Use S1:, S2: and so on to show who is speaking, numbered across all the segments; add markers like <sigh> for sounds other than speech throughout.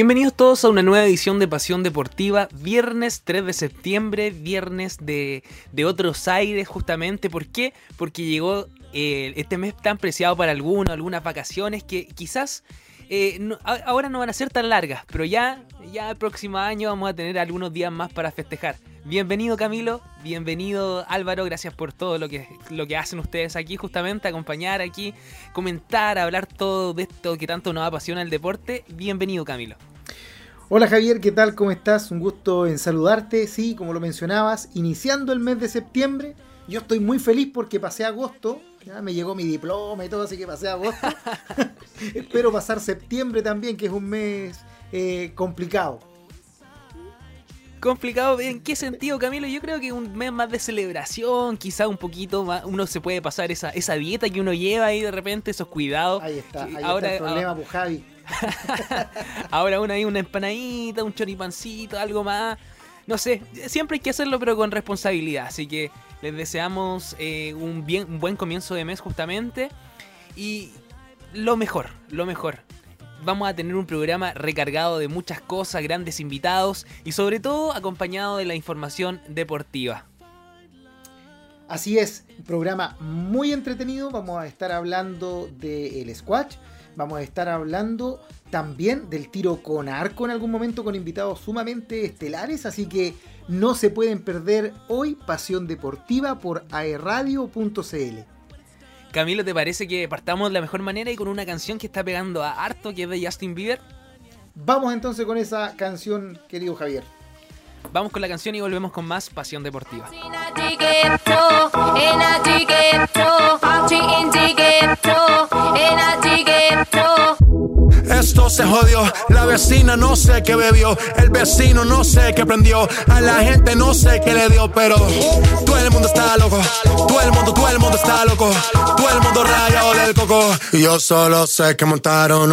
S1: Bienvenidos todos a una nueva edición de Pasión Deportiva, viernes 3 de septiembre, viernes de, de otros aires justamente. ¿Por qué? Porque llegó eh, este mes tan preciado para algunos, algunas vacaciones que quizás eh, ahora no van a ser tan largas, pero ya, ya el próximo año vamos a tener algunos días más para festejar. Bienvenido Camilo, bienvenido Álvaro, gracias por todo lo que, lo que hacen ustedes aquí, justamente, acompañar aquí, comentar, hablar todo de esto que tanto nos apasiona el deporte. Bienvenido Camilo.
S2: Hola Javier, ¿qué tal? ¿Cómo estás? Un gusto en saludarte. Sí, como lo mencionabas, iniciando el mes de septiembre, yo estoy muy feliz porque pasé agosto, ya me llegó mi diploma y todo, así que pasé agosto. <laughs> Espero pasar septiembre también, que es un mes eh, complicado
S1: Complicado, ¿en qué sentido, Camilo? Yo creo que un mes más de celebración, quizá un poquito más, uno se puede pasar esa, esa dieta que uno lleva ahí de repente, esos cuidados.
S2: Ahí está, ahí ahora, está el problema, pues, Javi. <laughs>
S1: ahora una ahí una empanadita, un choripancito, algo más. No sé, siempre hay que hacerlo pero con responsabilidad, así que les deseamos eh, un, bien, un buen comienzo de mes justamente y lo mejor, lo mejor vamos a tener un programa recargado de muchas cosas, grandes invitados y sobre todo acompañado de la información deportiva.
S2: Así es, programa muy entretenido. Vamos a estar hablando del squash. Vamos a estar hablando también del tiro con arco en algún momento con invitados sumamente estelares. Así que no se pueden perder hoy Pasión Deportiva por aerradio.cl.
S1: Camilo, ¿te parece que partamos de la mejor manera y con una canción que está pegando a harto, que es de Justin Bieber?
S2: Vamos entonces con esa canción, querido Javier.
S1: Vamos con la canción y volvemos con más Pasión Deportiva.
S3: Esto se jodió, la vecina no sé qué bebió, el vecino no sé qué prendió, a la gente no sé qué le dio, pero todo el mundo está loco, todo el mundo, todo el mundo está loco, todo el mundo rayado del coco, y yo solo sé que montaron.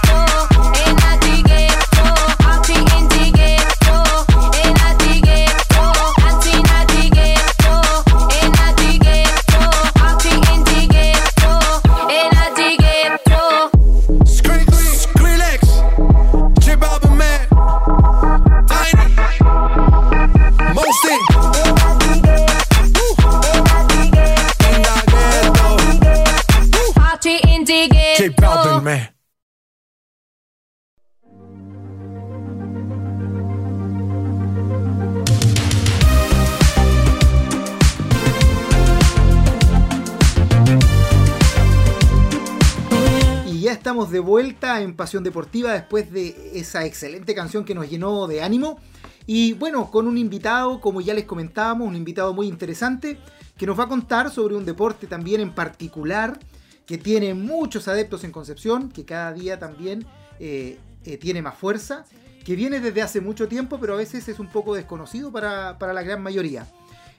S2: En Pasión Deportiva después de esa excelente canción que nos llenó de ánimo. Y bueno, con un invitado, como ya les comentábamos, un invitado muy interesante, que nos va a contar sobre un deporte también en particular, que tiene muchos adeptos en Concepción, que cada día también eh, eh, tiene más fuerza, que viene desde hace mucho tiempo, pero a veces es un poco desconocido para, la gran mayoría.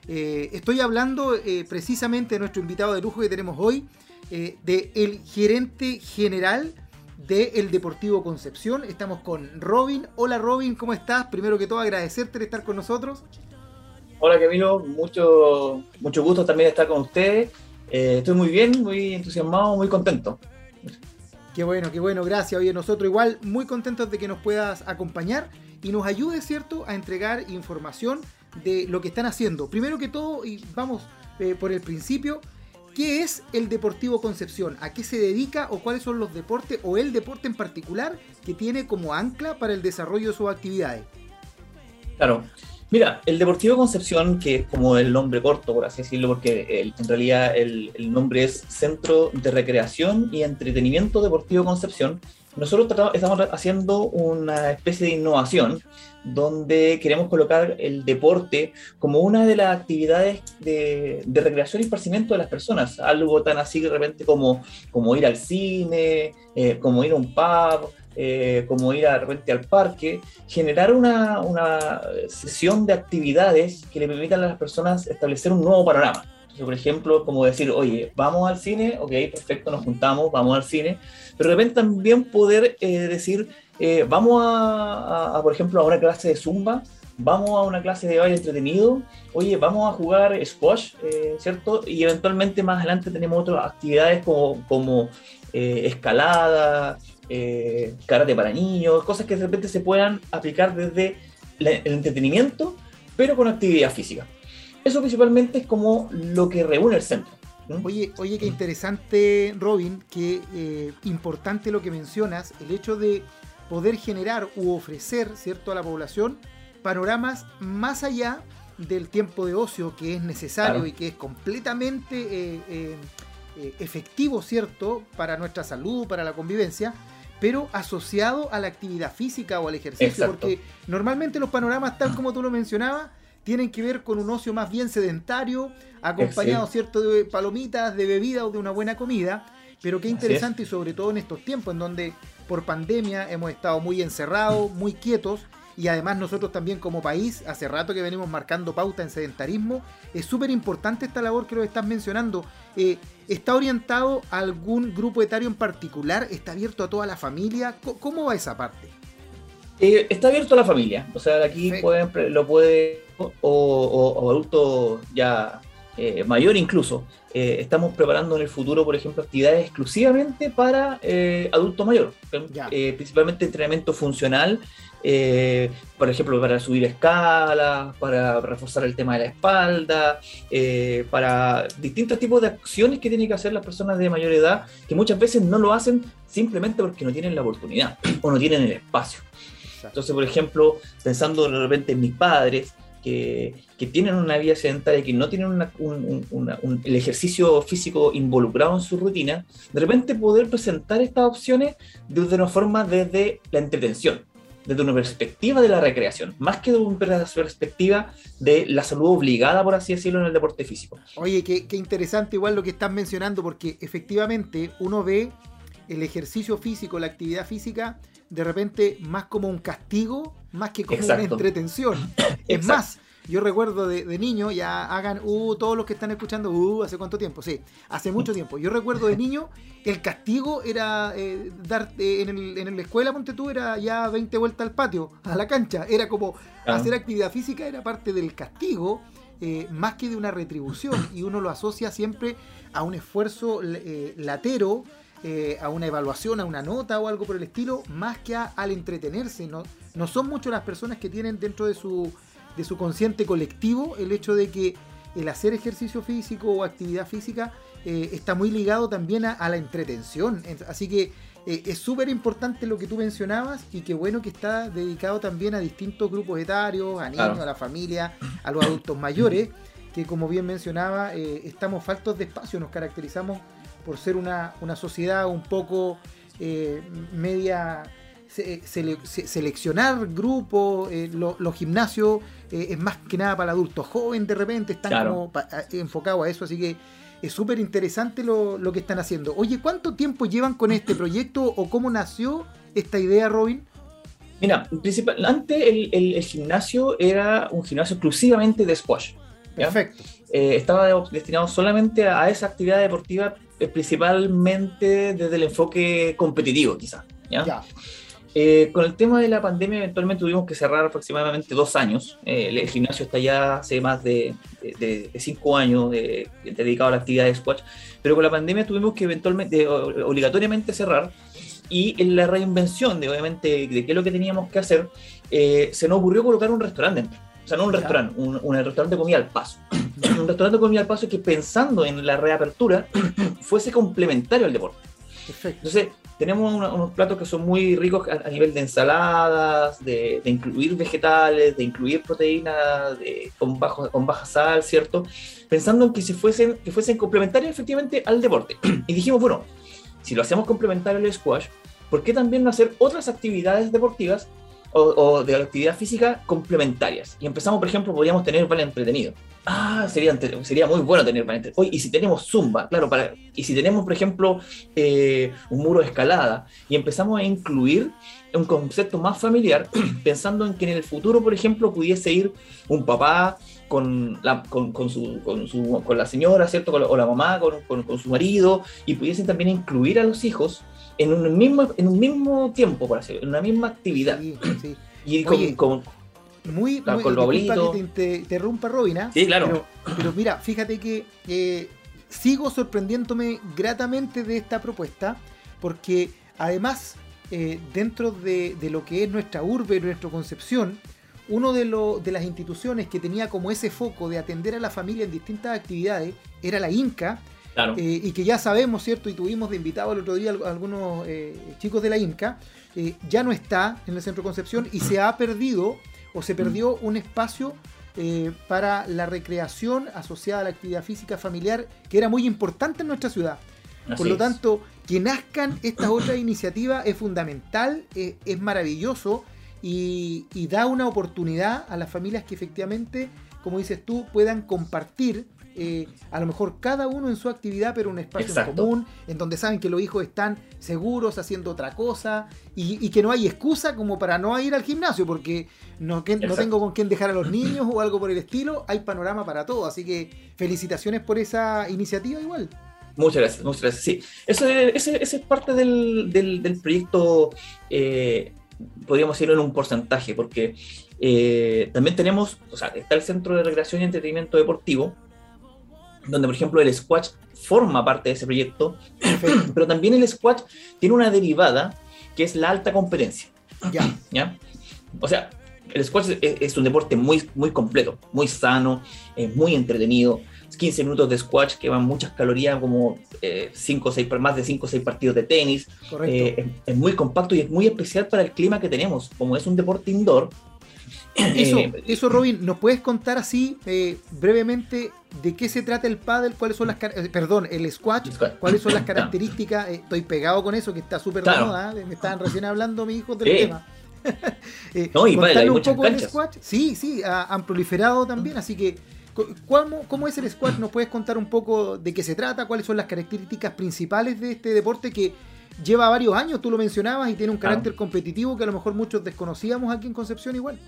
S2: Eh, estoy hablando precisamente de nuestro invitado de lujo que tenemos hoy, del gerente general del Deportivo Concepción. Estamos con Robin. Hola Robin, ¿cómo estás? Primero que todo agradecerte de estar con nosotros.
S4: Hola Camilo, mucho, mucho gusto también estar con ustedes. Eh, estoy muy bien, muy entusiasmado, muy contento.
S2: Qué bueno, qué bueno, gracias. Oye, nosotros igual muy contentos de que nos puedas acompañar y nos ayude, ¿cierto?, a entregar información de lo que están haciendo. Primero que todo, y vamos eh, por el principio, ¿qué es el Deportivo Concepción? ¿A qué se dedica o cuáles son los deportes o el deporte en particular que tiene como ancla para el desarrollo de sus actividades?
S4: Claro, Mira, el Deportivo Concepción, que es como el nombre corto, por así decirlo, porque en realidad el, nombre es Centro de Recreación y Entretenimiento Deportivo Concepción, nosotros estamos haciendo una especie de innovación donde queremos colocar el deporte como una de las actividades de, recreación y esparcimiento de las personas, algo tan así de repente como, como ir al cine, eh, como ir a un pub, eh, como ir de repente al parque, generar una, una, sesión de actividades que le permitan a las personas establecer un nuevo panorama. Por ejemplo, como decir, oye, vamos al cine, ok, perfecto, nos juntamos, vamos al cine, pero de repente también poder eh, decir, eh, vamos a, por ejemplo, a una clase de zumba, vamos a una clase de baile entretenido, oye, vamos a jugar squash, ¿cierto? Y eventualmente más adelante tenemos otras actividades como, como escalada, eh, karate para niños, cosas que de repente se puedan aplicar desde el entretenimiento, pero con actividad física. Eso principalmente es como lo que reúne el centro.
S2: Oye, oye, qué interesante, Robin, qué eh, importante lo que mencionas, el hecho de poder generar u ofrecer, ¿cierto?, a la población panoramas más allá del tiempo de ocio que es necesario y que es completamente eh, eh, efectivo, ¿cierto?, para nuestra salud, para la convivencia, pero asociado a la actividad física o al ejercicio, porque normalmente los panoramas, tal como tú lo mencionabas, tienen que ver con un ocio más bien sedentario, acompañado, ¿cierto?, de palomitas, de bebida o de una buena comida. Pero qué interesante y sobre todo en estos tiempos en donde por pandemia hemos estado muy encerrados, muy quietos y además nosotros también como país, hace rato que venimos marcando pauta en sedentarismo, es súper importante esta labor que lo estás mencionando. Eh, ¿Está orientado a algún grupo etario en particular? ¿Está abierto a toda la familia? ¿Cómo va esa parte?
S4: Eh, está abierto a la familia, o sea, aquí lo puede, o, o, adulto ya eh, mayor incluso. estamos preparando en el futuro, por ejemplo, actividades exclusivamente para adulto mayor, principalmente entrenamiento funcional eh, por ejemplo, para subir escalas, para reforzar el tema de la espalda, eh, para distintos tipos de acciones que tienen que hacer las personas de mayor edad, que muchas veces no lo hacen simplemente porque no tienen la oportunidad o no tienen el espacio. Entonces, por ejemplo, pensando de repente en mis padres, que, tienen una vida sedentaria, que no tienen el ejercicio físico involucrado en su rutina, de repente poder presentar estas opciones de una forma desde la entretención desde una perspectiva de la recreación, más que desde una perspectiva de la salud obligada, por así decirlo, en el deporte físico.
S2: Oye, qué, interesante igual lo que estás mencionando, porque efectivamente uno ve el ejercicio físico, la actividad física, de repente más como un castigo, más que como una entretención. <clears throat> Es más, yo recuerdo de, niño, ya hagan, uh, todos los que están escuchando, uh, ¿hace cuánto tiempo? Sí, hace mucho tiempo. Yo recuerdo de niño, el castigo era eh, dar, eh, en, el, en la escuela, ponte tú, era ya 20 vueltas al patio, a la cancha. Era como ah. hacer actividad física, era parte del castigo, eh, más que de una retribución. Y uno lo asocia siempre a un esfuerzo latero, a una evaluación, a una nota o algo por el estilo, más que al entretenerse. No, no son muchas las personas que tienen dentro de su de su consciente colectivo el hecho de que el hacer ejercicio físico o actividad física eh, está muy ligado también a, la entretención. Así que eh, es súper importante lo que tú mencionabas y qué bueno que está dedicado también a distintos grupos etarios, a niños, a la familia, a los adultos mayores, que como bien mencionaba, eh, estamos faltos de espacio, nos caracterizamos por ser una, una sociedad un poco media seleccionar grupos, eh, los gimnasios eh, es más que nada para el adulto joven, de repente están como enfocados a eso, así que es súper interesante lo, que están haciendo. Oye, ¿cuánto tiempo llevan con este proyecto o cómo nació esta idea, Robin?
S4: Mira, antes el, gimnasio era un gimnasio exclusivamente de squash.
S2: Perfecto.
S4: Eh, estaba destinado solamente a, esa actividad deportiva, principalmente desde el enfoque competitivo, quizás. ¿ya? Eh, con el tema de la pandemia, eventualmente tuvimos que cerrar aproximadamente dos años. Eh, el gimnasio está ya hace más de, cinco años dedicado a la actividad de squash, pero con la pandemia tuvimos que eventualmente, obligatoriamente cerrar y en la reinvención de obviamente de qué es lo que teníamos que hacer, eh, se nos ocurrió colocar un restaurante dentro. O sea, no un restaurante, un, un, restaurante de comida al paso. Un restaurante de comida al paso que pensando en la reapertura <clears throat> fuese complementario al deporte. Perfecto. Entonces, tenemos unos platos que son muy ricos a, nivel de ensaladas, de, incluir vegetales, de incluir proteínas con, bajo, con baja sal, ¿cierto? Pensando en que, si fuesen, que fuesen complementarios efectivamente al deporte. <clears throat> y dijimos, bueno, si lo hacemos complementario al squash, ¿por qué también no hacer otras actividades deportivas o, de actividad física complementarias. Y empezamos, por ejemplo, podríamos tener vale entretenido. Ah, sería, sería muy bueno tener vale entretenido. y si tenemos zumba, claro, para, y si tenemos, por ejemplo, eh, un muro de escalada, y empezamos a incluir un concepto más familiar, <clears throat> pensando en que en el futuro, por ejemplo, pudiese ir un papá con la, con, su, con, su, con la señora, ¿cierto? o la mamá, con, con, su marido, y pudiesen también incluir a los hijos en un mismo, en un mismo tiempo, por así en una misma actividad.
S2: Y con, muy, con lo que te, interrumpa, Robin, ¿ah?
S4: Sí, claro.
S2: Pero, mira, fíjate que eh, sigo sorprendiéndome gratamente de esta propuesta, porque además, eh, dentro de, lo que es nuestra urbe, nuestra concepción, uno de, de las instituciones que tenía como ese foco de atender a la familia en distintas actividades era la Inca, eh, y que ya sabemos, ¿cierto? Y tuvimos de invitado el otro día a algunos eh, chicos de la INCA, eh, ya no está en el Centro Concepción y se ha perdido o se perdió mm. un espacio para la recreación asociada a la actividad física familiar que era muy importante en nuestra ciudad. Por lo tanto, que nazcan estas <clears throat> otras iniciativas es fundamental, es maravilloso y, y da una oportunidad a las familias que efectivamente, como dices tú, puedan compartir eh, a lo mejor cada uno en su actividad, pero un espacio en común, en donde saben que los hijos están seguros haciendo otra cosa y, que no hay excusa como para no ir al gimnasio, porque no, no tengo con quién dejar a los niños o algo por el estilo, hay panorama para todo, así que felicitaciones por esa iniciativa igual.
S4: Muchas gracias, muchas gracias. Sí, eso, ese, es parte del, del, proyecto, eh, podríamos decirlo en un porcentaje, porque eh, también tenemos, o sea, está el Centro de Recreación y Entretenimiento Deportivo, donde por ejemplo el squash forma parte de ese proyecto, pero también el squash tiene una derivada que es la alta competencia. Ya. ¿Ya? O sea, el squash es, un deporte muy, muy completo, muy sano, muy entretenido. 15 minutos de squash que van muchas calorías, como eh, cinco, seis, más de 5 o 6 partidos de tenis. Eh, es, muy compacto y es muy especial para el clima que tenemos. Como es un deporte indoor, <clears throat>
S2: eso, eh, eso, Robin, ¿nos puedes contar así eh, brevemente de qué se trata el paddle? ¿Cuáles son las eh, perdón, el squash? ¿Cuáles son las <clears throat> características? estoy pegado con eso que está súper de moda. Me estaban recién hablando mis hijos del tema. <laughs>
S4: no, y paddle, hay un poco
S2: del squash. Sí, sí, han proliferado también, así que ¿cómo, ¿cómo es el squash? ¿Nos puedes contar un poco de qué se trata? ¿Cuáles son las características principales de este deporte que lleva varios años, tú lo mencionabas, y tiene un carácter competitivo que a lo mejor muchos desconocíamos aquí en Concepción igual?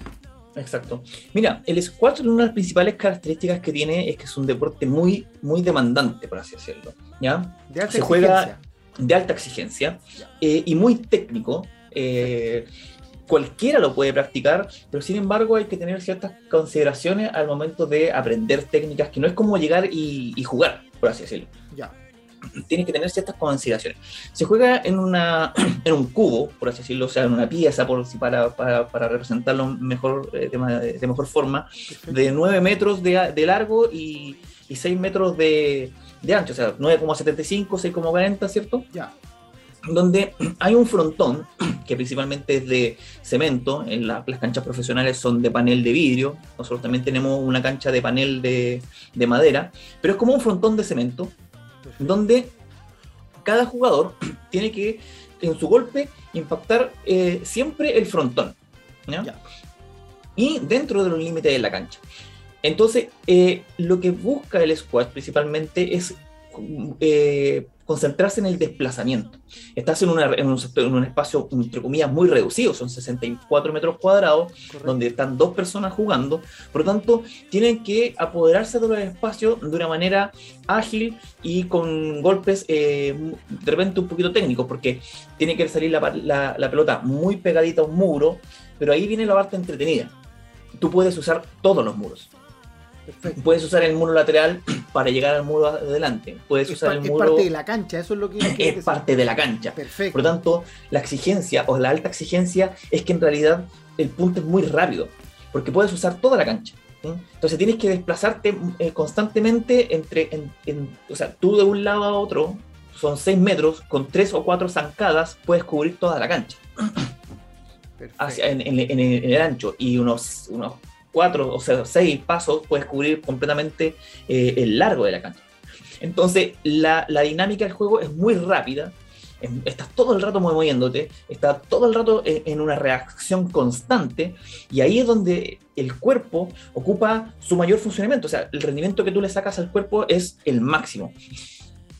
S4: Exacto. Mira, el squash, una de las principales características que tiene es que es un deporte muy, muy demandante, por así decirlo. ¿ya?
S2: De alta Se juega
S4: de alta exigencia eh, y muy técnico. Eh, cualquiera lo puede practicar, pero sin embargo hay que tener ciertas consideraciones al momento de aprender técnicas, que no es como llegar y, y jugar, por así decirlo.
S2: Ya
S4: tiene que tener ciertas consideraciones. Se juega en, una, <clears throat> en un cubo, por así decirlo, o sea, en una pieza, por, para, para, para representarlo mejor, eh, de, mejor forma, de 9 metros de, de largo y, y, 6 metros de, de ancho, o sea, 9,75, 6,40, ¿cierto?
S2: Ya.
S4: Donde <clears throat> hay un frontón, <clears throat> que principalmente es de cemento, en las canchas profesionales son de panel de vidrio, nosotros también tenemos una cancha de panel de, de madera, pero es como un frontón de cemento, donde cada jugador <clears throat> tiene que, en su golpe, impactar eh, siempre el frontón. Y dentro de los límites de la cancha. Entonces, eh, lo que busca el squad principalmente es eh, concentrarse en el desplazamiento. Estás en, un, en, un, espacio, entre comillas, muy reducido, son 64 metros cuadrados, donde están dos personas jugando, por lo tanto, tienen que apoderarse de los espacios de una manera ágil y con golpes eh, de repente un poquito técnicos, porque tiene que salir la, la pelota muy pegadita a un muro, pero ahí viene la parte entretenida. Tú puedes usar todos los muros.
S2: Perfecto.
S4: Puedes usar el muro lateral <clears throat> para llegar al muro adelante. Puedes
S2: Es,
S4: usar el
S2: es
S4: muro.
S2: parte de la cancha, eso es lo que <clears throat>
S4: es parte de la cancha.
S2: Perfecto.
S4: Por lo tanto, la exigencia o la alta exigencia es que en realidad el punto es muy rápido, porque puedes usar toda la cancha. ¿sí? Entonces tienes que desplazarte eh, constantemente entre, en- en- o sea, tú de un lado a otro, son 6 metros, con 3 o 4 zancadas puedes cubrir toda la cancha <clears throat> hacia, en, en el ancho y unos, unos 4 o sea, 6 pasos puedes cubrir completamente eh, el largo de la cancha. Entonces, la, la dinámica del juego es muy rápida. Estás todo el rato moviéndote, estás todo el rato en una reacción constante, y ahí es donde el cuerpo ocupa su mayor funcionamiento. O sea, el rendimiento que tú le sacas al cuerpo es el máximo.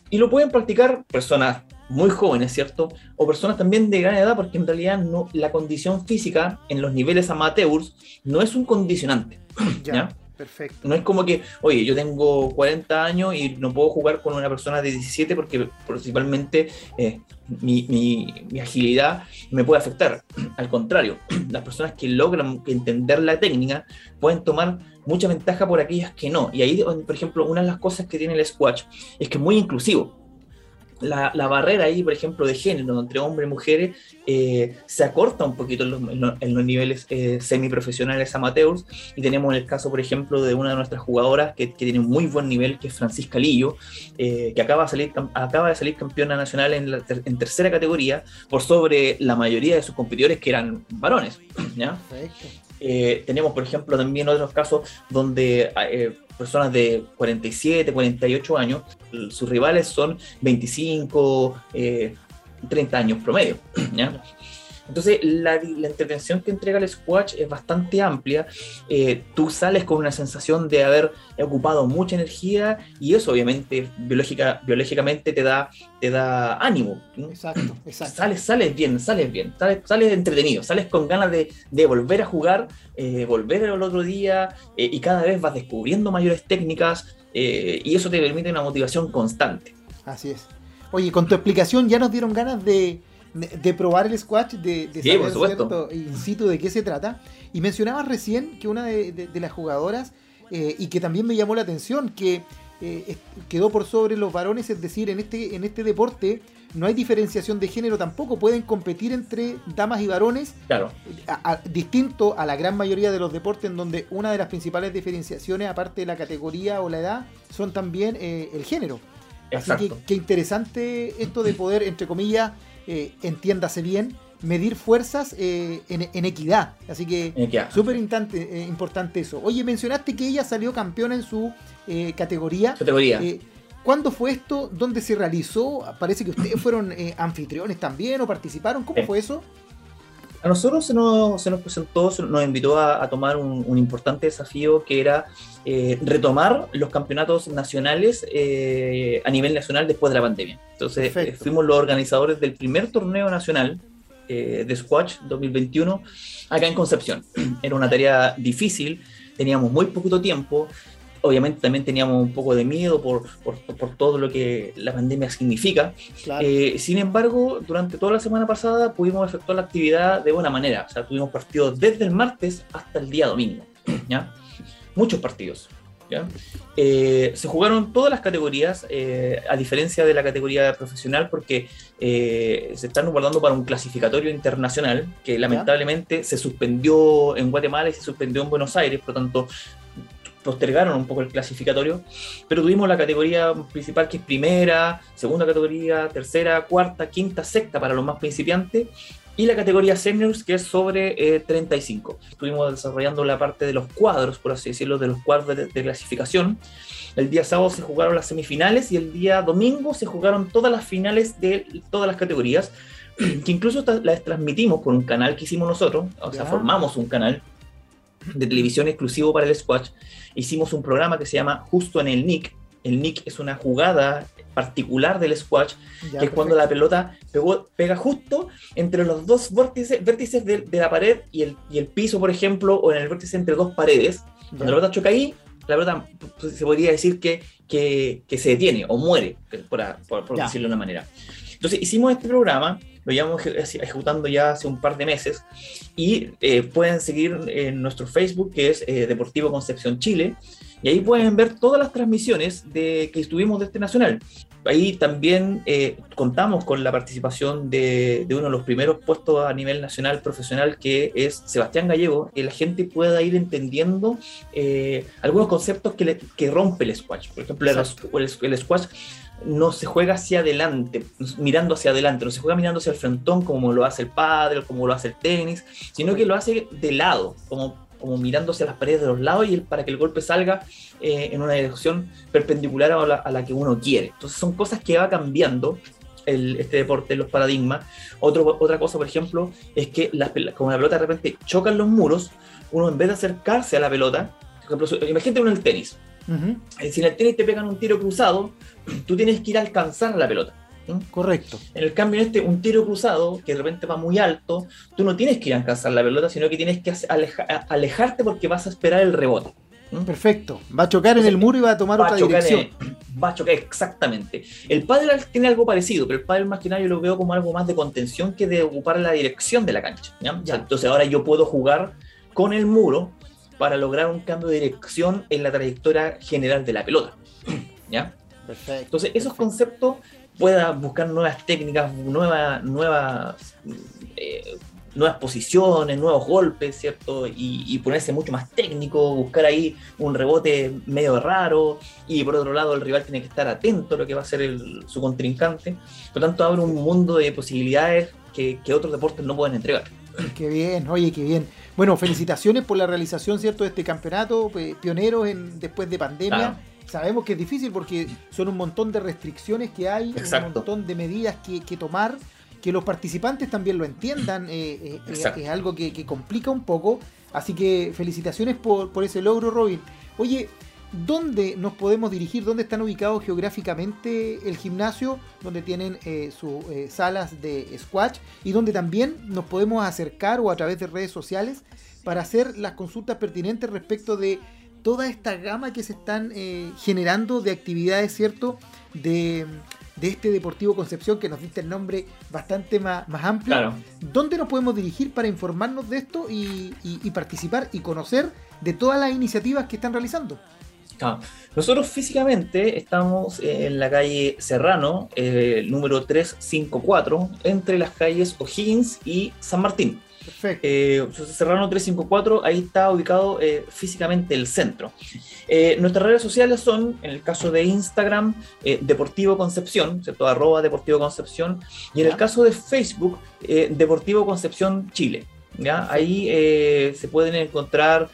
S4: Y lo pueden practicar personas muy jóvenes, ¿cierto? O personas también de gran edad, porque en realidad no, la condición física en los niveles amateurs no es un condicionante. <clears throat>
S2: ya,
S4: ¿ya?
S2: perfecto.
S4: No es como que, oye, yo tengo 40 años y no puedo jugar con una persona de 17 porque principalmente eh, mi, mi- mi agilidad me puede afectar. <clears throat> Al contrario, <clears throat> las personas que logran entender la técnica pueden tomar mucha ventaja por aquellas que no. Y ahí, por ejemplo, una de las cosas que tiene el squash es que es muy inclusivo. La, la barrera ahí, por ejemplo, de género entre hombres y mujeres eh, se acorta un poquito en los, en los- en los niveles eh, semiprofesionales amateurs. Y tenemos el caso, por ejemplo, de una de nuestras jugadoras que, que tiene un muy buen nivel, que es Francisca Lillo, eh, que acaba de, salir, acaba de salir campeona nacional en, la ter- en tercera categoría por sobre la mayoría de sus competidores que eran varones. <clears throat> Eh, tenemos, por ejemplo, también otros casos donde eh, personas de 47, 48 años, sus rivales son 25, eh, 30 años promedio. <clears throat> ¿ya? Entonces, la, la entretención que entrega el squash es bastante amplia. Eh, tú sales con una sensación de haber ocupado mucha energía y eso, obviamente, biológica, biológicamente te da, te da ánimo.
S2: Exacto, <clears throat> exacto.
S4: Sales, sales bien, sales bien, sales, sales entretenido, sales con ganas de, de volver a jugar, eh, volver al otro día eh, y cada vez vas descubriendo mayores técnicas y eso te permite una motivación constante.
S2: Así es. Oye, con tu explicación ya nos dieron ganas de, de probar el squash, de, de
S4: Sí,
S2: saber. ¿cierto? in situ de qué se trata. Y mencionabas recién que una de, de- de las jugadoras, eh, y que también me llamó la atención, que eh, quedó por sobre los varones, es decir, en este, en este deporte no hay diferenciación de género tampoco, pueden competir entre damas y varones
S4: Claro,
S2: a- a- distinto a la gran mayoría de los deportes en donde una de las principales diferenciaciones, aparte de la categoría o la edad, son también eh, el género. Así que qué interesante esto de poder, entre comillas, eh, entiéndase bien, medir fuerzas eh, en, en equidad. Así que súper eh, importante eso. Oye, mencionaste que ella salió campeona en su eh, categoría.
S4: Categoría.
S2: ¿Cuándo fue esto? ¿Dónde se realizó? Parece que ustedes fueron anfitriones también o participaron. ¿Cómo fue eso?
S4: A nosotros se nos, se nos presentó, se nos invitó a, a tomar un, un importante desafío que era eh, retomar los campeonatos nacionales eh, a nivel nacional después de la pandemia. Entonces
S2: Perfecto.
S4: eh, fuimos los organizadores del primer torneo nacional eh, de Squash 2021 acá en Concepción. <clears throat> Era una tarea difícil, teníamos muy poquito tiempo. Obviamente también teníamos un poco de miedo por, por, por todo lo que la pandemia significa.
S2: Claro.
S4: Eh, sin embargo, durante toda la semana pasada pudimos efectuar la actividad de buena manera. O sea, tuvimos partidos desde el martes hasta el día domingo. <clears throat> ¿ya? Muchos partidos. ¿ya? Eh, se jugaron todas las categorías, eh, a diferencia de la categoría profesional, porque eh, se están guardando para un clasificatorio internacional que lamentablemente se suspendió en Guatemala y se suspendió en Buenos Aires, por lo tanto postergaron un poco el clasificatorio, pero tuvimos la categoría principal que es primera, segunda categoría, tercera, cuarta, quinta, sexta para los más principiantes, y la categoría seniors que es sobre eh, 35. Estuvimos desarrollando la parte de los cuadros, por así decirlo, de los cuadros de, de clasificación. El día sábado se jugaron las semifinales y el día domingo se jugaron todas las finales de todas las categorías, <clears throat> que incluso las transmitimos por un canal que hicimos nosotros, o sea,
S2: Ya.
S4: formamos un canal de televisión exclusivo para el squash. Hicimos un programa que se llama Justo en el Nick. El Nick es una jugada particular del squash,
S2: Ya,
S4: que es cuando la
S2: perfecto.
S4: pelota pegó- pega justo entre los dos vórtices, vértices de, de la pared y el, y el piso, por ejemplo, o en el vértice entre dos paredes. Cuando
S2: Ya.
S4: la pelota choca ahí, la pelota pues, se podría decir que, que, que se detiene o muere, por, por- por decirlo de una manera. Entonces hicimos este programa, lo llevamos eje- ejecutando ya hace un par de meses y eh, pueden seguir en nuestro Facebook que es eh, Deportivo Concepción Chile Y ahí pueden ver todas las transmisiones de, que estuvimos de este nacional. Ahí también eh, contamos con la participación de, de, uno de los primeros puestos a nivel nacional profesional, que es Sebastián Gallego, que la gente pueda ir entendiendo eh, algunos conceptos que, le, que, rompe el squash. Por ejemplo, el, el, el squash no se juega hacia adelante, mirando hacia adelante, no se juega mirando hacia el frontón como lo hace el padre, como lo hace el tenis, sino que lo hace de lado, como, como mirando hacia las paredes de los lados y el, para que el golpe salga eh, en una dirección perpendicular a la, a la, que uno quiere. Entonces son cosas que va cambiando el, este deporte, los paradigmas. Otro, otra cosa, por ejemplo, es que las, como la pelota de repente chocan los muros, uno en vez de acercarse a la pelota, por ejemplo, imagínate uno en el tenis. Uh -huh. Si en el tenis te pegan un tiro cruzado, tú tienes que ir a alcanzar la pelota.
S2: ¿sí? Correcto.
S4: En el cambio, en este, un tiro cruzado, que de repente va muy alto, tú no tienes que ir a alcanzar la pelota, sino que tienes que aleja alejarte porque vas a esperar el rebote.
S2: ¿sí? Perfecto. Va a chocar Entonces, en el muro y va a tomar va otra a dirección.
S4: En, va a chocar, exactamente. El pádel tiene algo parecido, pero el pádel más que nada yo lo veo como algo más de contención que de ocupar la dirección de la cancha. Ya. Entonces ahora yo puedo jugar con el muro para lograr un cambio de dirección en la trayectoria general de la pelota. <clears throat> ¿Ya?
S2: Perfecto.
S4: Entonces, esos conceptos pueda buscar nuevas técnicas, nuevas, nuevas, eh, nuevas posiciones, nuevos golpes, ¿cierto? Y, y, ponerse mucho más técnico, buscar ahí un rebote medio raro, y por otro lado el rival tiene que estar atento a lo que va a hacer el, su contrincante. Por lo tanto, abre un mundo de posibilidades que, que otros deportes no pueden entregar. <laughs>
S2: Qué bien, oye, qué bien. Bueno, felicitaciones por la realización, ¿cierto?, de este campeonato, pioneros en, después de pandemia. Claro. Sabemos que es difícil porque son un montón de restricciones que hay,
S4: Exacto.
S2: un montón de medidas que, que, tomar, que los participantes también lo entiendan, eh, eh, es algo que, que, complica un poco. Así que felicitaciones por, por ese logro, Robin. Oye, ¿dónde nos podemos dirigir? ¿Dónde están ubicados geográficamente el gimnasio? Donde tienen eh, sus eh, salas de squash y donde también nos podemos acercar o a través de redes sociales para hacer las consultas pertinentes respecto de toda esta gama que se están eh, generando de actividades, ¿cierto? De, de, este Deportivo Concepción, que nos diste el nombre bastante más, más amplio.
S4: Claro.
S2: ¿Dónde nos podemos dirigir para informarnos de esto y, y, y participar y conocer de todas las iniciativas que están realizando?
S4: Ah, nosotros físicamente estamos en la calle Serrano, eh, número 354, entre las calles O'Higgins y San Martín.
S2: Perfecto.
S4: Eh, Serrano 354, ahí está ubicado eh, físicamente el centro. Eh, nuestras redes sociales son, en el caso de Instagram, eh, Deportivo Concepción, ¿cierto? Arroba Deportivo Concepción, y en ¿Ya? el caso de Facebook, eh, Deportivo Concepción Chile. ¿ya? Ahí se pueden encontrar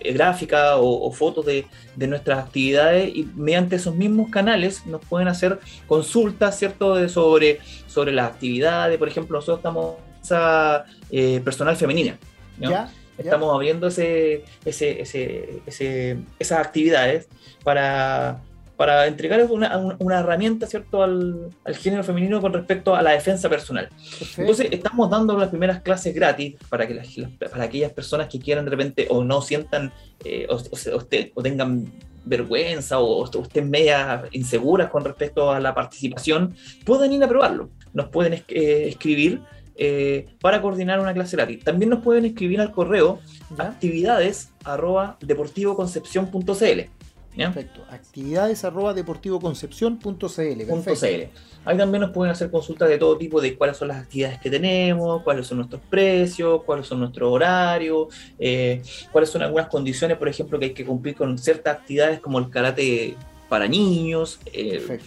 S4: gráfica o, o fotos de, de, nuestras actividades y mediante esos mismos canales nos pueden hacer consultas, ¿cierto?, de sobre, sobre las actividades. Por ejemplo, nosotros estamos a, eh, personal femenina. ¿no?
S2: ¿Ya?
S4: Estamos abriendo ese, ese, ese, ese, esas actividades para, para entregar una, una, herramienta ¿cierto? Al, al, género femenino con respecto a la defensa personal. Perfecto. Entonces, estamos dando las primeras clases gratis para, que las, para aquellas personas que quieran de repente o no sientan eh, o, o, o, tengan vergüenza o, o estén media inseguras con respecto a la participación, pueden ir a probarlo. Nos pueden eh, escribir eh, para coordinar una clase gratis. También nos pueden escribir al correo actividades arroba deportivoconcepción.cl.
S2: ¿Ya? Perfecto. Actividades arroba deportivoconcepción.cl.
S4: Ahí también nos pueden hacer consultas de todo tipo de cuáles son las actividades que tenemos, cuáles son nuestros precios, cuáles son nuestros horarios, eh, cuáles son algunas condiciones, por ejemplo, que hay que cumplir con ciertas actividades como el karate para niños. Eh,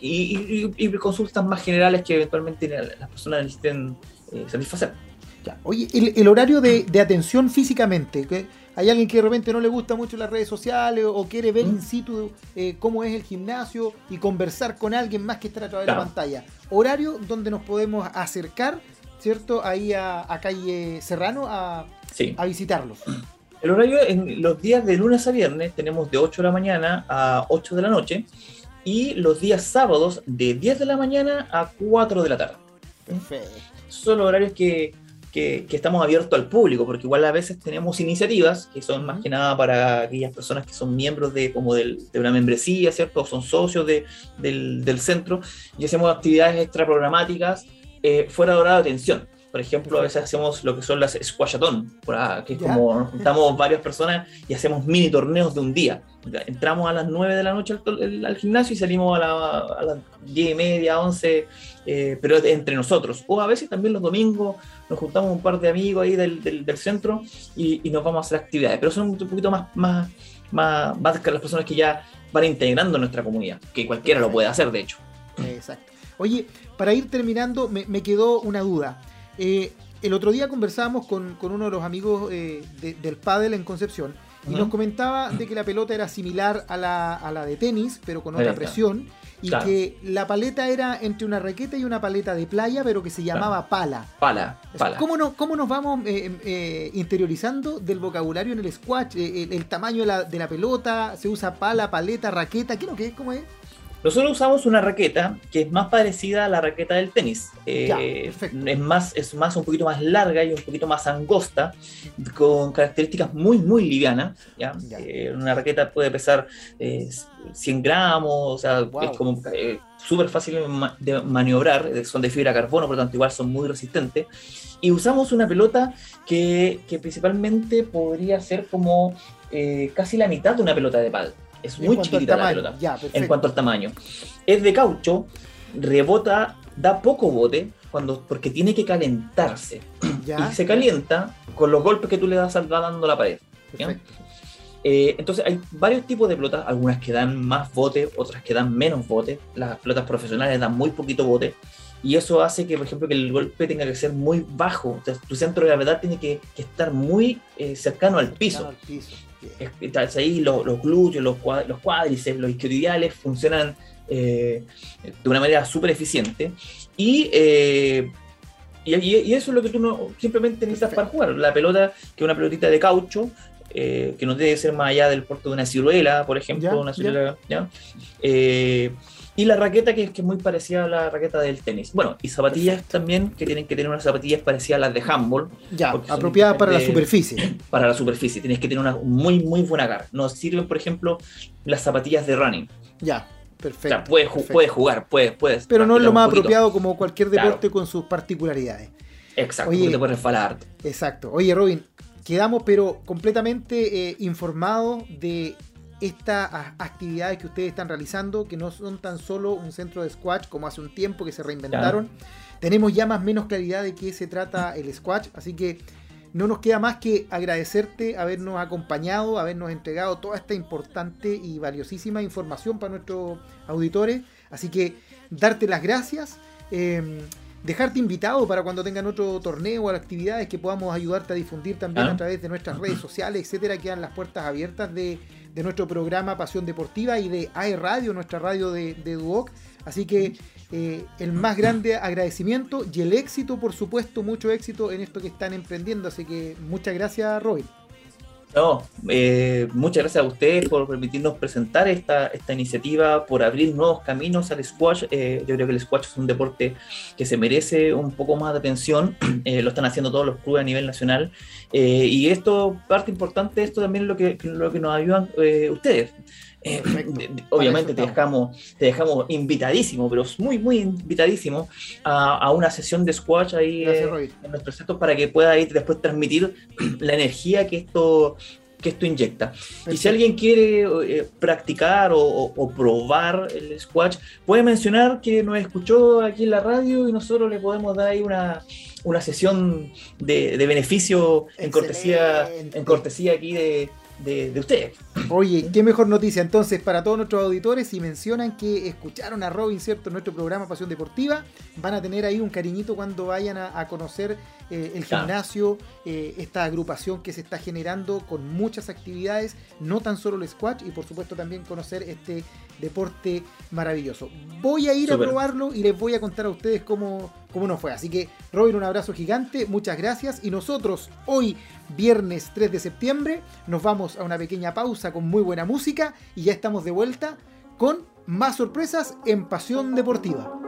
S4: y, y, y, consultas más generales que eventualmente las personas necesiten eh, satisfacer.
S2: Ya. Oye, el, el horario de, de, atención físicamente, ¿qué? Hay alguien que de repente no le gusta mucho las redes sociales o quiere ver in situ eh, cómo es el gimnasio y conversar con alguien más que estar a través claro. de la pantalla. Horario donde nos podemos acercar, ¿cierto? Ahí a, a calle Serrano a,
S4: sí.
S2: a, visitarlos. <clears throat>
S4: El horario en los días de lunes a viernes tenemos de 8 de la mañana a 8 de la noche y los días sábados de 10 de la mañana a 4 de la tarde.
S2: Perfecto.
S4: Son los horarios que que, que, estamos abiertos al público, porque igual a veces tenemos iniciativas que son más que nada para aquellas personas que son miembros de, como del, de una membresía, ¿cierto? O son socios de, del, del, centro y hacemos actividades extra programáticas eh, fuera de horario de atención. Por ejemplo, a veces hacemos lo que son las squashatón, que es como juntamos varias personas y hacemos mini torneos de un día. Entramos a las 9 de la noche al, gimnasio y salimos a, las 10 y media, 11, eh, pero entre nosotros. O a veces también los domingos nos juntamos un par de amigos ahí del, del, centro y, y, nos vamos a hacer actividades, pero son un poquito más, más, más, más que las personas que ya van integrando nuestra comunidad, que cualquiera lo puede hacer, de hecho.
S2: Exacto. Oye, para ir terminando, me, me quedó una duda. Eh, el otro día conversábamos con, uno de los amigos eh, del pádel en Concepción y nos comentaba de que la pelota era similar a la, a la de tenis, pero con otra presión, y que la paleta era entre una raqueta y una paleta de playa, pero que se llamaba pala.
S4: Pala, pala.
S2: ¿Cómo, no, cómo nos vamos eh, interiorizando del vocabulario en el squash? el, tamaño de la, de la, pelota, se usa pala, paleta, raqueta, ¿qué es lo que es? ¿Cómo es?
S4: Nosotros usamos una raqueta que es más parecida a la raqueta del tenis. Eh, es, más, es más un poquito más larga y un poquito más angosta, con características muy, muy livianas. ¿ya? Eh, una raqueta puede pesar 100 eh, gramos, o sea, es como súper fácil de maniobrar, son de fibra carbono, por lo tanto igual son muy resistentes. Y usamos una pelota que, que principalmente podría ser como casi la mitad de una pelota de pal. Es muy chiquitita la pelota. en cuanto al tamaño. Es de caucho, rebota, da poco bote, cuando, porque tiene que calentarse. <clears throat> Y se calienta con los golpes que tú le das al dando la pared. Eh, entonces hay varios tipos de pelotas, algunas que dan más bote, otras que dan menos bote. Las pelotas profesionales dan muy poquito bote. Y eso hace que, por ejemplo, que el golpe tenga que ser muy bajo. tu centro de gravedad tiene que, estar muy eh, cercano al piso. Al piso ahí los, glúteos, los, los cuádriceps, los isquiotibiales funcionan eh, de una manera súper eficiente. Eh, y, y, eso es lo que tú no, simplemente necesitas para jugar. La pelota, que es una pelotita de caucho, eh, que no debe ser más allá del puerto de una ciruela, por ejemplo, una ciruela, ¿ya? Y la raqueta que, es muy parecida a la raqueta del tenis. Bueno, y zapatillas también que tienen que tener unas zapatillas parecidas a las de handball.
S2: Ya, apropiadas para la superficie. <clears throat>
S4: Para la superficie, tienes que tener una muy, muy buena agarre. Nos sirven, por ejemplo, las zapatillas de running.
S2: Ya, perfecto. O sea,
S4: puedes, jugar, puedes, puedes.
S2: Pero no es lo más apropiado como cualquier deporte con sus particularidades.
S4: Exacto, Oye, te puedes resbalar.
S2: Exacto. Oye, Robin, quedamos pero completamente eh, informados de estas actividades que ustedes están realizando, que no son tan solo un centro de squash como hace un tiempo que se reinventaron. Tenemos ya más o menos claridad de qué se trata el squash, así que no nos queda más que agradecerte habernos acompañado, habernos entregado toda esta importante y valiosísima información para nuestros auditores. Así que darte las gracias. Em, dejarte invitado para cuando tengan otro torneo o actividades que podamos ayudarte a difundir también ah. a través de nuestras redes sociales, etcétera, quedan las puertas abiertas de, de nuestro programa Pasión Deportiva y de AE Radio, nuestra radio de, de Duoc. Así que eh, el más grande agradecimiento y el éxito, por supuesto, mucho éxito en esto que están emprendiendo. Así que muchas gracias, Robin.
S4: No, eh, muchas gracias a ustedes por permitirnos presentar esta, esta iniciativa, por abrir nuevos caminos al squash. Eh, yo creo que el squash es un deporte que se merece un poco más de atención. <clears throat> Eh, lo están haciendo todos los clubes a nivel nacional. y esto, parte importante, esto también es lo que, lo que nos ayudan ustedes. Eh, obviamente te dejamos, te dejamos invitadísimo, pero muy, muy invitadísimo a, una sesión de squash ahí en nuestros centros para que pueda ir después transmitir <clears throat> la energía que esto que esto inyecta. Y si alguien quiere eh, practicar o, probar el squash, puede mencionar que nos escuchó aquí en la radio y nosotros le podemos dar ahí una, una sesión de, de beneficio en cortesía, en cortesía aquí de, de, ustedes.
S2: Oye, qué mejor noticia entonces para todos nuestros auditores si mencionan que escucharon a Robin, ¿cierto? En nuestro programa Pasión Deportiva, van a tener ahí un cariñito cuando vayan a, conocer eh, el gimnasio, eh, esta agrupación que se está generando con muchas actividades, no tan solo el squash y por supuesto también conocer este deporte maravilloso. Voy a ir a probarlo y les voy a contar a ustedes cómo, cómo nos fue. Así que, Robin, un abrazo gigante, muchas gracias. Y nosotros, hoy, viernes 3 de septiembre, nos vamos a una pequeña pausa con muy buena música y ya estamos de vuelta con más sorpresas en Pasión Deportiva.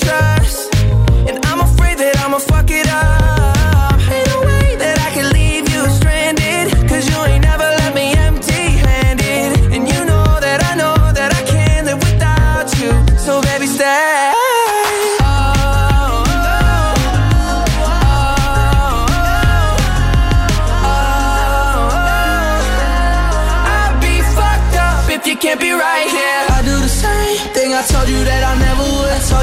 S5: try.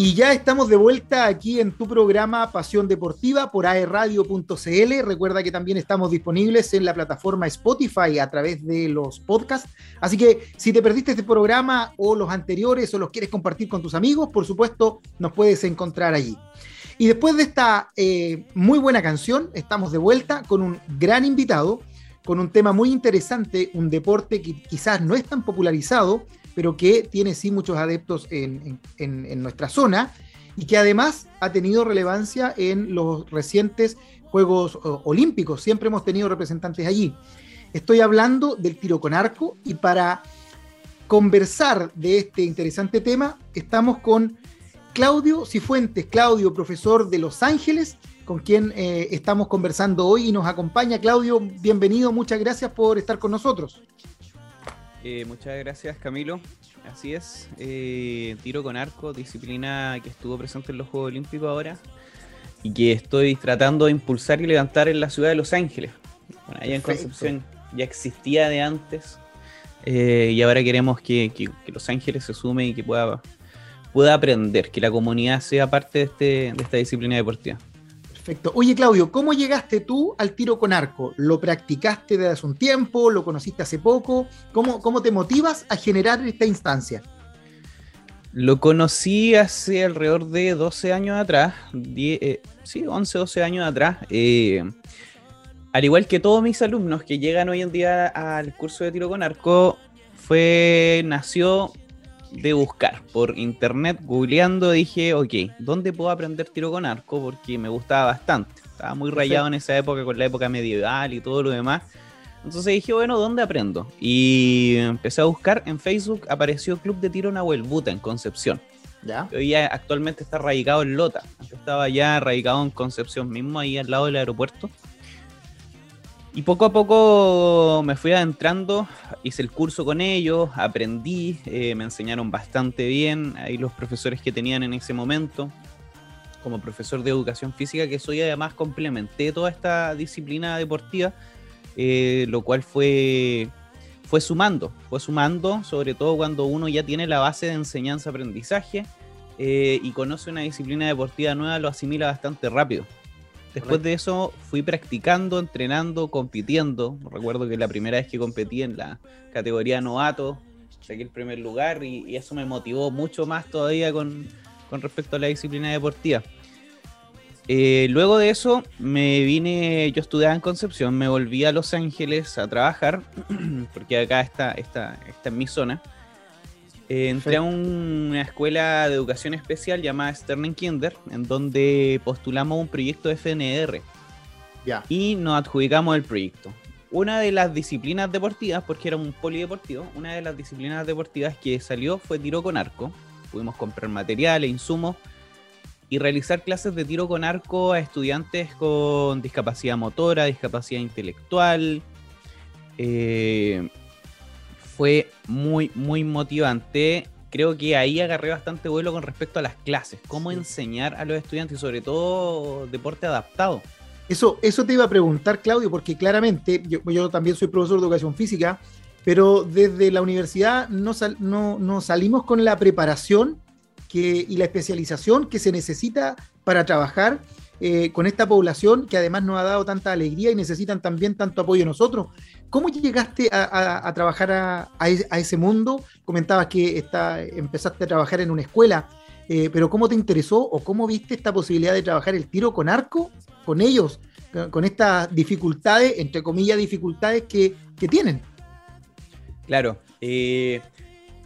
S2: Y ya estamos de vuelta aquí en tu programa Pasión Deportiva por aerradio.cl. Recuerda que también estamos disponibles en la plataforma Spotify a través de los podcasts. Así que si te perdiste este programa o los anteriores o los quieres compartir con tus amigos, por supuesto, nos puedes encontrar allí. Y después de esta eh, muy buena canción, estamos de vuelta con un gran invitado, con un tema muy interesante, un deporte que quizás no es tan popularizado, pero que tiene sí muchos adeptos en, en- nuestra zona y que además ha tenido relevancia en los recientes Juegos Olímpicos. Siempre hemos tenido representantes allí. Estoy hablando del tiro con arco y para conversar de este interesante tema estamos con Claudio Cifuentes. Claudio, profesor de Los Ángeles, con quien eh, estamos conversando hoy y nos acompaña. Claudio, bienvenido, muchas gracias por estar con nosotros.
S6: Eh, muchas gracias Camilo. Así es, eh, tiro con arco, disciplina que estuvo presente en los Juegos Olímpicos ahora y que estoy tratando de impulsar y levantar en la ciudad de Los Ángeles. Bueno, allá en. Concepción ya existía de antes eh, y ahora queremos que, que- que Los Ángeles se sume y que pueda, pueda aprender, que la comunidad sea parte de, este, de esta disciplina deportiva.
S2: Perfecto. Oye, Claudio, ¿cómo llegaste tú al tiro con arco? ¿Lo practicaste desde hace un tiempo? ¿Lo conociste hace poco? ¿Cómo, cómo te motivas a generar esta instancia?
S6: Lo conocí hace alrededor de 12 años atrás, eh, sí, 11, 12 años atrás. eh, al igual que todos mis alumnos que llegan hoy en día al curso de tiro con arco, fue, nació de buscar por internet, googleando, dije, ok, ¿dónde puedo aprender tiro con arco? Porque me gustaba bastante. Estaba muy rayado en esa época con la época medieval y todo lo demás. Entonces dije, bueno, ¿dónde aprendo? Y empecé a buscar en Facebook, apareció Club de Tiro Nahuel Buta en Concepción.
S2: ¿Ya?
S6: Hoy ya actualmente está radicado en Lota. Antes estaba ya radicado en Concepción mismo, ahí al lado del aeropuerto. Y poco a poco me fui adentrando, hice el curso con ellos, aprendí, eh, me enseñaron bastante bien. Ahí los profesores que tenían en ese momento, como profesor de educación física, que soy además complementé toda esta disciplina deportiva, eh, lo cual fue, fue sumando, fue sumando, sobre todo cuando uno ya tiene la base de enseñanza-aprendizaje eh, y conoce una disciplina deportiva nueva, lo asimila bastante rápido. Después de eso fui practicando, entrenando, compitiendo. Recuerdo que la primera vez que competí en la categoría novato, saqué el primer lugar y, y eso me motivó mucho más todavía con, con respecto a la disciplina deportiva. Eh, luego de eso me vine, yo estudiaba en Concepción, me volví a Los Ángeles a trabajar, <clears throat> porque acá está, está, está en mi zona. Eh, entré a una escuela de educación especial llamada Sterling Kinder, en donde postulamos un proyecto de FNR.
S2: Ya.
S6: Y nos adjudicamos el proyecto. Una de las disciplinas deportivas, porque era un polideportivo, una de las disciplinas deportivas que salió fue tiro con arco. Pudimos comprar materiales, insumos y realizar clases de tiro con arco a estudiantes con discapacidad motora, discapacidad intelectual. Eh, fue muy, muy motivante. Creo que ahí agarré bastante vuelo con respecto a las clases, cómo enseñar a los estudiantes y sobre todo deporte adaptado.
S2: Eso, eso te iba a preguntar, Claudio, porque claramente yo, yo también soy profesor de educación física, pero desde la universidad no, sal, no, no salimos con la preparación que, y la especialización que se necesita para trabajar eh, con esta población que además nos ha dado tanta alegría y necesitan también tanto apoyo nosotros. ¿Cómo llegaste a, trabajar a, ese mundo? Comentabas que está, empezaste a trabajar en una escuela, eh, pero ¿cómo te interesó o cómo viste esta posibilidad de trabajar el tiro con arco con ellos, con estas dificultades, entre comillas, dificultades que, que tienen?
S6: Claro, eh,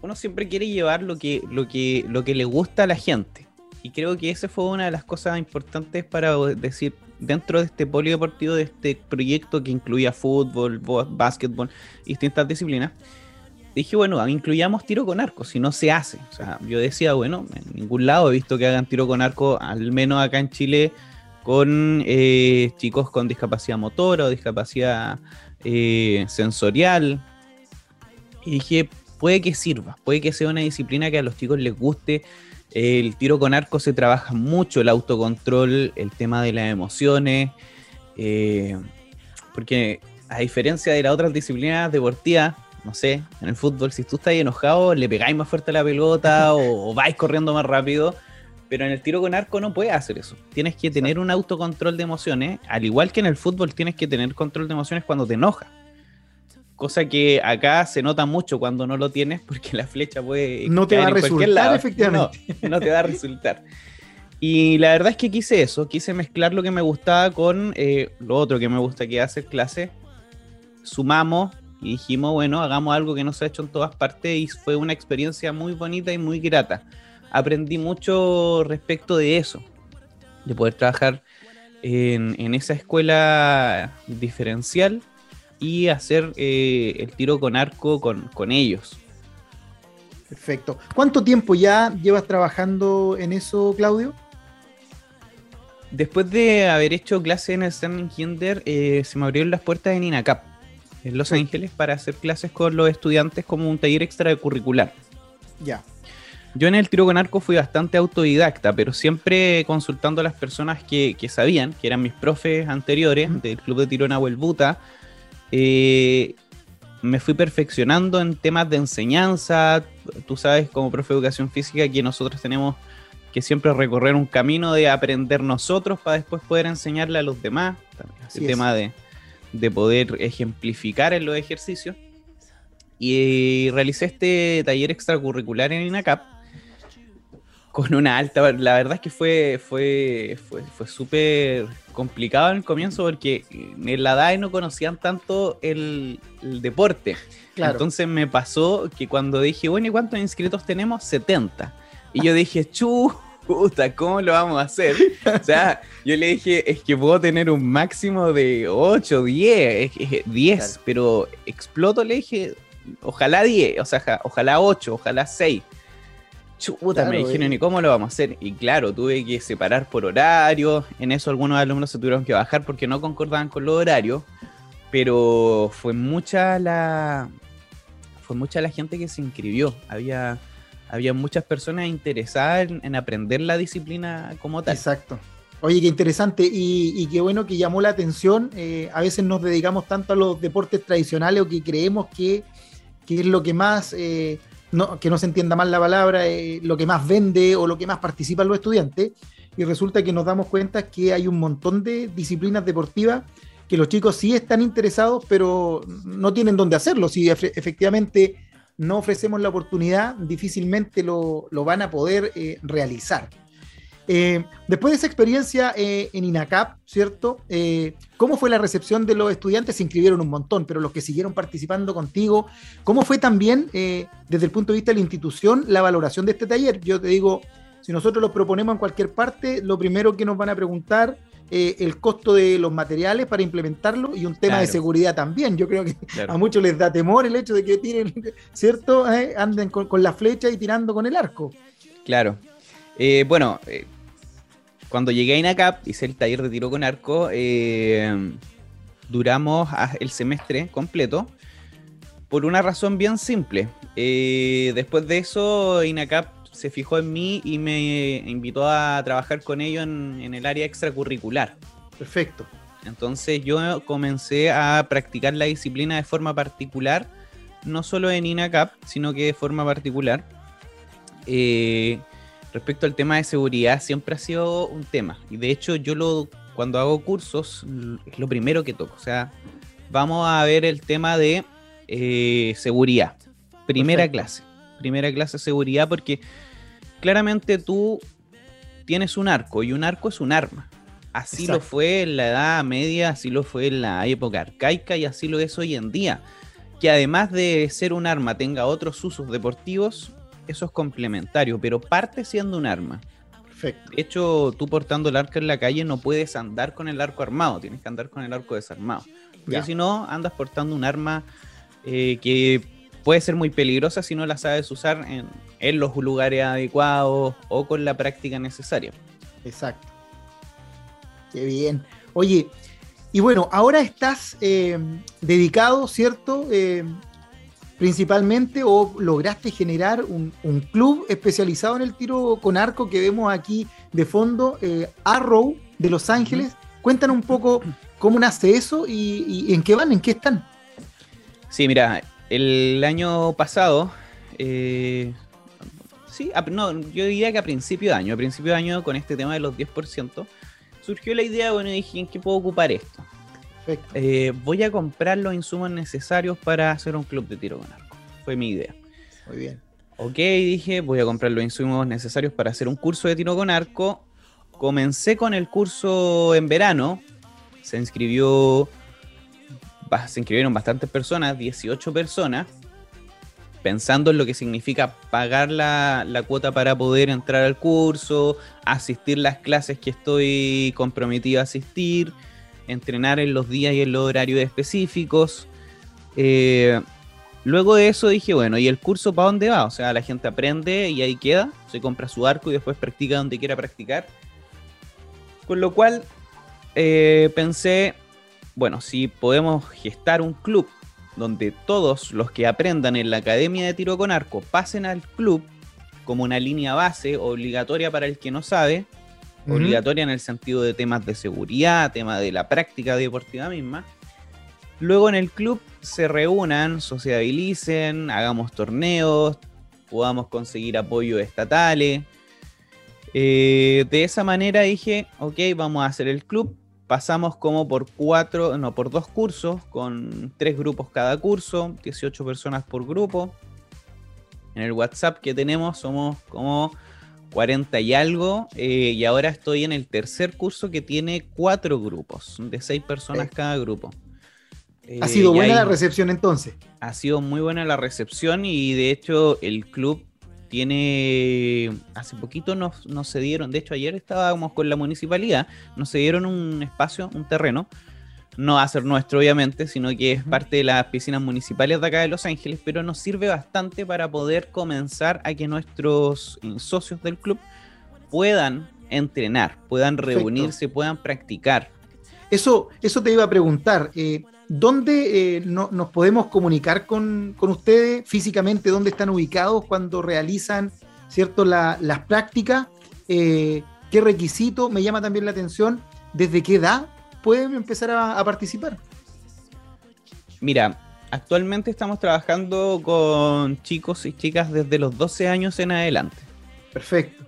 S6: uno siempre quiere llevar lo que, lo, que, lo que le gusta a la gente. Y creo que esa fue una de las cosas importantes para decir, dentro de este polideportivo, de este proyecto que incluía fútbol, básquetbol, distintas disciplinas, dije, bueno, incluyamos tiro con arco, si no se hace. O sea, yo decía, bueno, en ningún lado he visto que hagan tiro con arco, al menos acá en Chile, con eh, chicos con discapacidad motora o discapacidad eh, sensorial. Y dije, puede que sirva, puede que sea una disciplina que a los chicos les guste. El tiro con arco se trabaja mucho el autocontrol, el tema de las emociones, eh, porque a diferencia de las otras disciplinas deportivas, no sé, en el fútbol, si tú estás enojado, le pegáis más fuerte a la pelota <laughs> o, o, vais corriendo más rápido, pero en el tiro con arco no puedes hacer eso. Tienes que tener un autocontrol de emociones, al igual que en el fútbol tienes que tener control de emociones cuando te enojas. Cosa que acá se nota mucho cuando no lo tienes porque la flecha puede...
S2: No te va a resultar, efectivamente.
S6: No, no, te va a resultar. Y la verdad es que quise eso, quise mezclar lo que me gustaba con eh, lo otro que me gusta que hacer clase. Sumamos y dijimos, bueno, hagamos algo que no se ha hecho en todas partes y fue una experiencia muy bonita y muy grata. Aprendí mucho respecto de eso, de poder trabajar en, en esa escuela diferencial y hacer eh, el tiro con arco con, con, ellos.
S2: Perfecto. ¿Cuánto tiempo ya llevas trabajando en eso, Claudio?
S6: Después de haber hecho clase en el Standing Kinder, eh, se me abrieron las puertas en INACAP, en Los. Ángeles, para hacer clases con los estudiantes como un taller extracurricular.
S2: Ya.
S6: Yo en el tiro con arco fui bastante autodidacta, pero siempre consultando a las personas que, que sabían, que eran mis profes anteriores del Club de Tiro Nahuel Buta, eh, me fui perfeccionando en temas de enseñanza. Tú sabes, como profe de educación física, que nosotros tenemos que siempre recorrer un camino de aprender nosotros para después poder enseñarle a los demás. Así el es. tema de, de, poder ejemplificar en los ejercicios. Y realicé este taller extracurricular en INACAP con una alta. La verdad es que fue, fue, fue, fue súper complicado en el comienzo porque en la DAE no conocían tanto el, el deporte. Claro. Entonces me pasó que cuando dije, bueno, ¿y cuántos inscritos tenemos? 70. Y yo dije, chuta, ¿cómo lo vamos a hacer? O sea, <laughs> yo le dije, es que puedo tener un máximo de 8, 10, 10, claro. pero exploto, le dije, ojalá 10, o sea, ojalá 8, ojalá 6 chuta, claro, me dijeron, ¿y cómo lo vamos a hacer? Y claro, tuve que separar por horario. En eso algunos alumnos se tuvieron que bajar porque no concordaban con los horarios. Pero fue mucha la. Fue mucha la gente que se inscribió. Había, había muchas personas interesadas en, en aprender la disciplina como tal.
S2: Exacto. Oye, qué interesante y, y, qué bueno que llamó la atención. Eh, a veces nos dedicamos tanto a los deportes tradicionales o que creemos que, que es lo que más eh, no, que no se entienda mal la palabra, eh, lo que más vende o lo que más participan los estudiantes, y resulta que nos damos cuenta que hay un montón de disciplinas deportivas que los chicos sí están interesados, pero no tienen dónde hacerlo. Si efectivamente no ofrecemos la oportunidad, difícilmente lo, lo van a poder eh, realizar. Eh, después de esa experiencia eh, en INACAP, ¿cierto? Eh, ¿Cómo fue la recepción de los estudiantes? Se inscribieron un montón, pero los que siguieron participando contigo, ¿cómo fue también, desde el punto de vista de la institución, la valoración de este taller? Yo te digo, si nosotros lo proponemos en cualquier parte, lo primero que nos van a preguntar el costo de los materiales para implementarlo y un tema de seguridad también. Yo creo que a muchos les da temor el hecho de que tiren, ¿cierto? anden con, con, la flecha y tirando con el arco.
S6: Claro, eh, bueno, eh, cuando llegué a INACAP, hice el taller de tiro con arco, eh, duramos el semestre completo por una razón bien simple. después de eso, INACAP se fijó en mí y me invitó a trabajar con ellos en, el área extracurricular.
S2: Perfecto.
S6: Entonces yo comencé a practicar la disciplina de forma particular, no solo en INACAP, sino que de forma particular. Eh, respecto al tema de seguridad siempre ha sido un tema. Y de hecho yo lo cuando hago cursos es lo primero que toco. O sea, vamos a ver el tema de eh, seguridad. Primera clase. Primera clase de seguridad porque claramente tú tienes un arco y un arco es un arma. Así lo fue en la Edad Media, así lo fue en la época arcaica y así lo es hoy en día. Que además de ser un arma tenga otros usos deportivos, eso es complementario, pero parte siendo un arma.
S2: Perfecto.
S6: De hecho, tú portando el arco en la calle no puedes andar con el arco armado, tienes que andar con el arco desarmado. Porque si no, andas portando un arma eh, que puede ser muy peligrosa si no la sabes usar en, en, los lugares adecuados o con la práctica necesaria.
S2: Exacto. Qué bien. Oye, y bueno, ahora estás eh, dedicado, ¿cierto? Eh, principalmente o lograste generar un, club especializado en el tiro con arco que vemos aquí de fondo, eh, Arrow de Los Ángeles. Cuéntanos un poco cómo nace eso y, en qué van, en qué están.
S6: Sí, mira, el año pasado, eh, sí, no, yo diría que a principio de año, a principio de año con este tema de los 10%, surgió la idea, bueno, dije, ¿en qué puedo ocupar esto? Eh, voy a comprar los insumos necesarios para hacer un club de tiro con arco. Fue mi idea.
S2: Muy bien.
S6: Ok, dije, voy a comprar los insumos necesarios para hacer un curso de tiro con arco. Comencé con el curso en verano. Se inscribió. Se inscribieron bastantes personas, 18 personas. Pensando en lo que significa pagar la, la cuota para poder entrar al curso, asistir las clases que estoy comprometido a asistir entrenar en los días y en los horarios específicos. Eh, luego de eso dije, bueno, ¿y el curso para dónde va? O sea, la gente aprende y ahí queda, se compra su arco y después practica donde quiera practicar. Con lo cual eh, pensé, bueno, si podemos gestar un club donde todos los que aprendan en la Academia de Tiro con Arco pasen al club como una línea base obligatoria para el que no sabe, obligatoria en el sentido de temas de seguridad, tema de la práctica deportiva misma. Luego en el club se reúnan, sociabilicen, hagamos torneos, podamos conseguir apoyo estatales. Eh, de esa manera dije, ok, vamos a hacer el club. Pasamos como por cuatro, no, por dos cursos, con tres grupos cada curso, 18 personas por grupo. En el WhatsApp que tenemos somos como 40 y algo, eh, y ahora estoy en el tercer curso que tiene cuatro grupos, de seis personas cada grupo.
S2: ¿Ha sido eh, buena la recepción entonces?
S6: Ha sido muy buena la recepción y de hecho el club tiene, hace poquito nos, nos cedieron, de hecho ayer estábamos con la municipalidad, nos cedieron un espacio, un terreno no va a ser nuestro obviamente, sino que es parte de las piscinas municipales de acá de Los Ángeles, pero nos sirve bastante para poder comenzar a que nuestros eh, socios del club puedan entrenar, puedan reunirse, puedan practicar.
S2: Eso, eso te iba a preguntar. Eh, ¿Dónde eh, nos podemos comunicar con, ustedes físicamente? ¿Dónde están ubicados cuando realizan cierto, las prácticas? ¿Qué requisito? Me llama también la atención. ¿Desde qué edad pueden empezar a, participar?
S6: Mira, actualmente estamos trabajando con chicos y chicas desde los 12 años en adelante.
S2: Perfecto.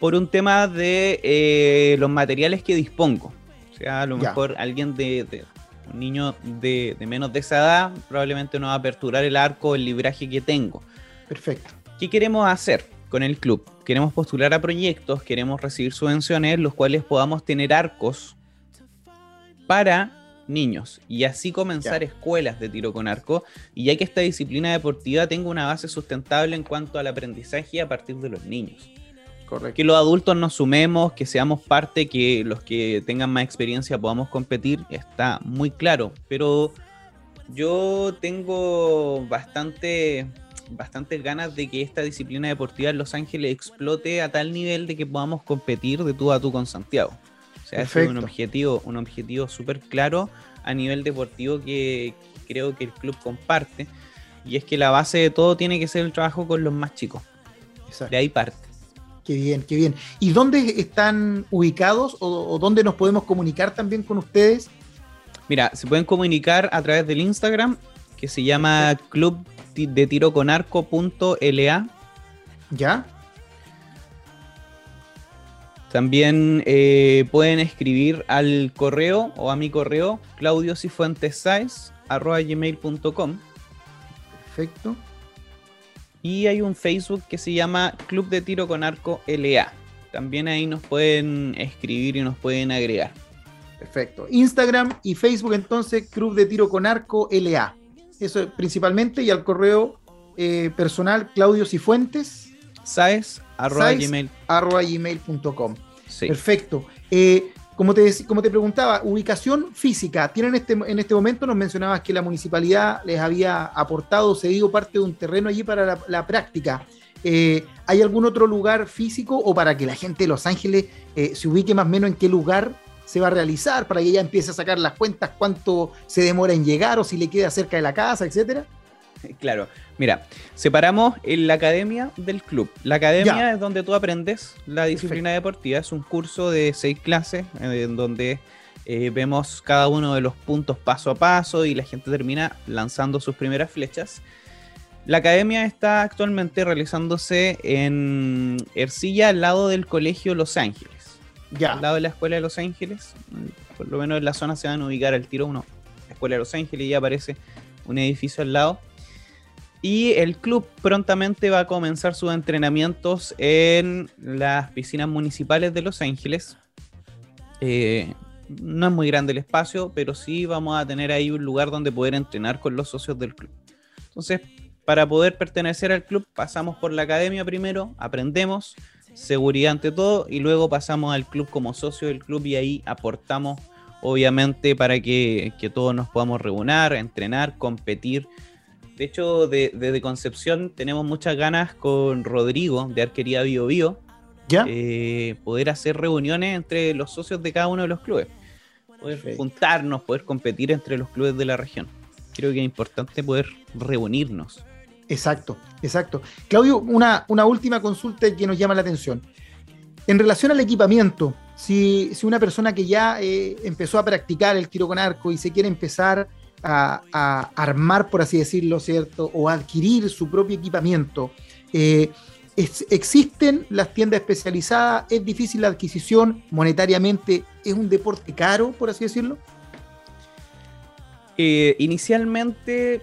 S6: Por un tema de eh, los materiales que dispongo. O sea, a lo mejor alguien de, un niño de, menos de esa edad probablemente no va a aperturar el arco, el libraje que tengo.
S2: Perfecto.
S6: ¿Qué queremos hacer? con el club. Queremos postular a proyectos, queremos recibir subvenciones, los cuales podamos tener arcos para niños y así comenzar escuelas de tiro con arco y ya que esta disciplina deportiva tenga una base sustentable en cuanto al aprendizaje a partir de los niños. Que los adultos nos sumemos, que seamos parte, que los que tengan más experiencia podamos competir, está muy claro. Pero yo tengo bastante, bastantes ganas de que esta disciplina deportiva en Los Ángeles explote a tal nivel de que podamos competir de tú a tú con Santiago. O sea, es un objetivo, un objetivo súper claro a nivel deportivo que creo que el club comparte. Y es que la base de todo tiene que ser el trabajo con los más chicos. De ahí parte.
S2: Qué bien, qué bien. ¿Y dónde están ubicados o, dónde nos podemos comunicar también con ustedes?
S6: Mira, se pueden comunicar a través del Instagram, que se llama Club de Tiro con Arco.la.
S2: ¿Ya?
S6: También eh, pueden escribir al correo o a mi correo claudiosifuentesais.com.
S2: Perfecto.
S6: Y hay un Facebook que se llama Club de Tiro con Arco LA. También ahí nos pueden escribir y nos pueden agregar.
S2: Perfecto. Instagram y Facebook entonces Club de Tiro con Arco LA. Eso principalmente y al correo eh, personal Claudio Cifuentes.
S6: Saes, arroba, gmail.
S2: gmail.com. Perfecto. Eh, como te, como te preguntaba, ubicación física. Tienen este, en este momento, nos mencionabas que la municipalidad les había aportado, cedido parte de un terreno allí para la, práctica. Eh, ¿Hay algún otro lugar físico o para que la gente de Los Ángeles eh, se ubique más o menos en qué lugar se va a realizar, para que ella empiece a sacar las cuentas, cuánto se demora en llegar o si le queda cerca de la casa, etcétera? <laughs>
S6: Claro, mira, separamos en la academia del club. La academia es donde tú aprendes la disciplina deportiva, es un curso de seis clases en donde eh, vemos cada uno de los puntos paso a paso y la gente termina lanzando sus primeras flechas. La academia está actualmente realizándose en Ercilla, al lado del Colegio Los Ángeles. Ya. Al lado de la Escuela de Los Ángeles. Por lo menos en la zona se van a ubicar al tiro uno. La Escuela de Los Ángeles y ya aparece un edificio al lado. Y el club prontamente va a comenzar sus entrenamientos en las piscinas municipales de Los Ángeles. Eh, no es muy grande el espacio, pero sí vamos a tener ahí un lugar donde poder entrenar con los socios del club. Entonces, para poder pertenecer al club, pasamos por la academia primero, aprendemos, seguridad ante todo, y luego pasamos al club como socio del club y ahí aportamos, obviamente, para que, que todos nos podamos reunir, entrenar, competir de hecho, desde Concepción tenemos muchas ganas con Rodrigo de Arquería Bio Bio. ¿Ya? Eh, poder hacer reuniones entre los socios de cada uno de los clubes. Poder juntarnos, poder competir entre los clubes de la región. Creo que es importante poder reunirnos.
S2: Exacto, exacto. Claudio, una, una última consulta que nos llama la atención. En relación al equipamiento, si, una persona que ya eh, empezó a practicar el tiro con arco y se quiere empezar a, armar, por así decirlo, ¿cierto? O adquirir su propio equipamiento. Eh, existen las tiendas especializadas, es difícil la adquisición monetariamente, es un deporte caro, por así decirlo.
S6: Eh, inicialmente,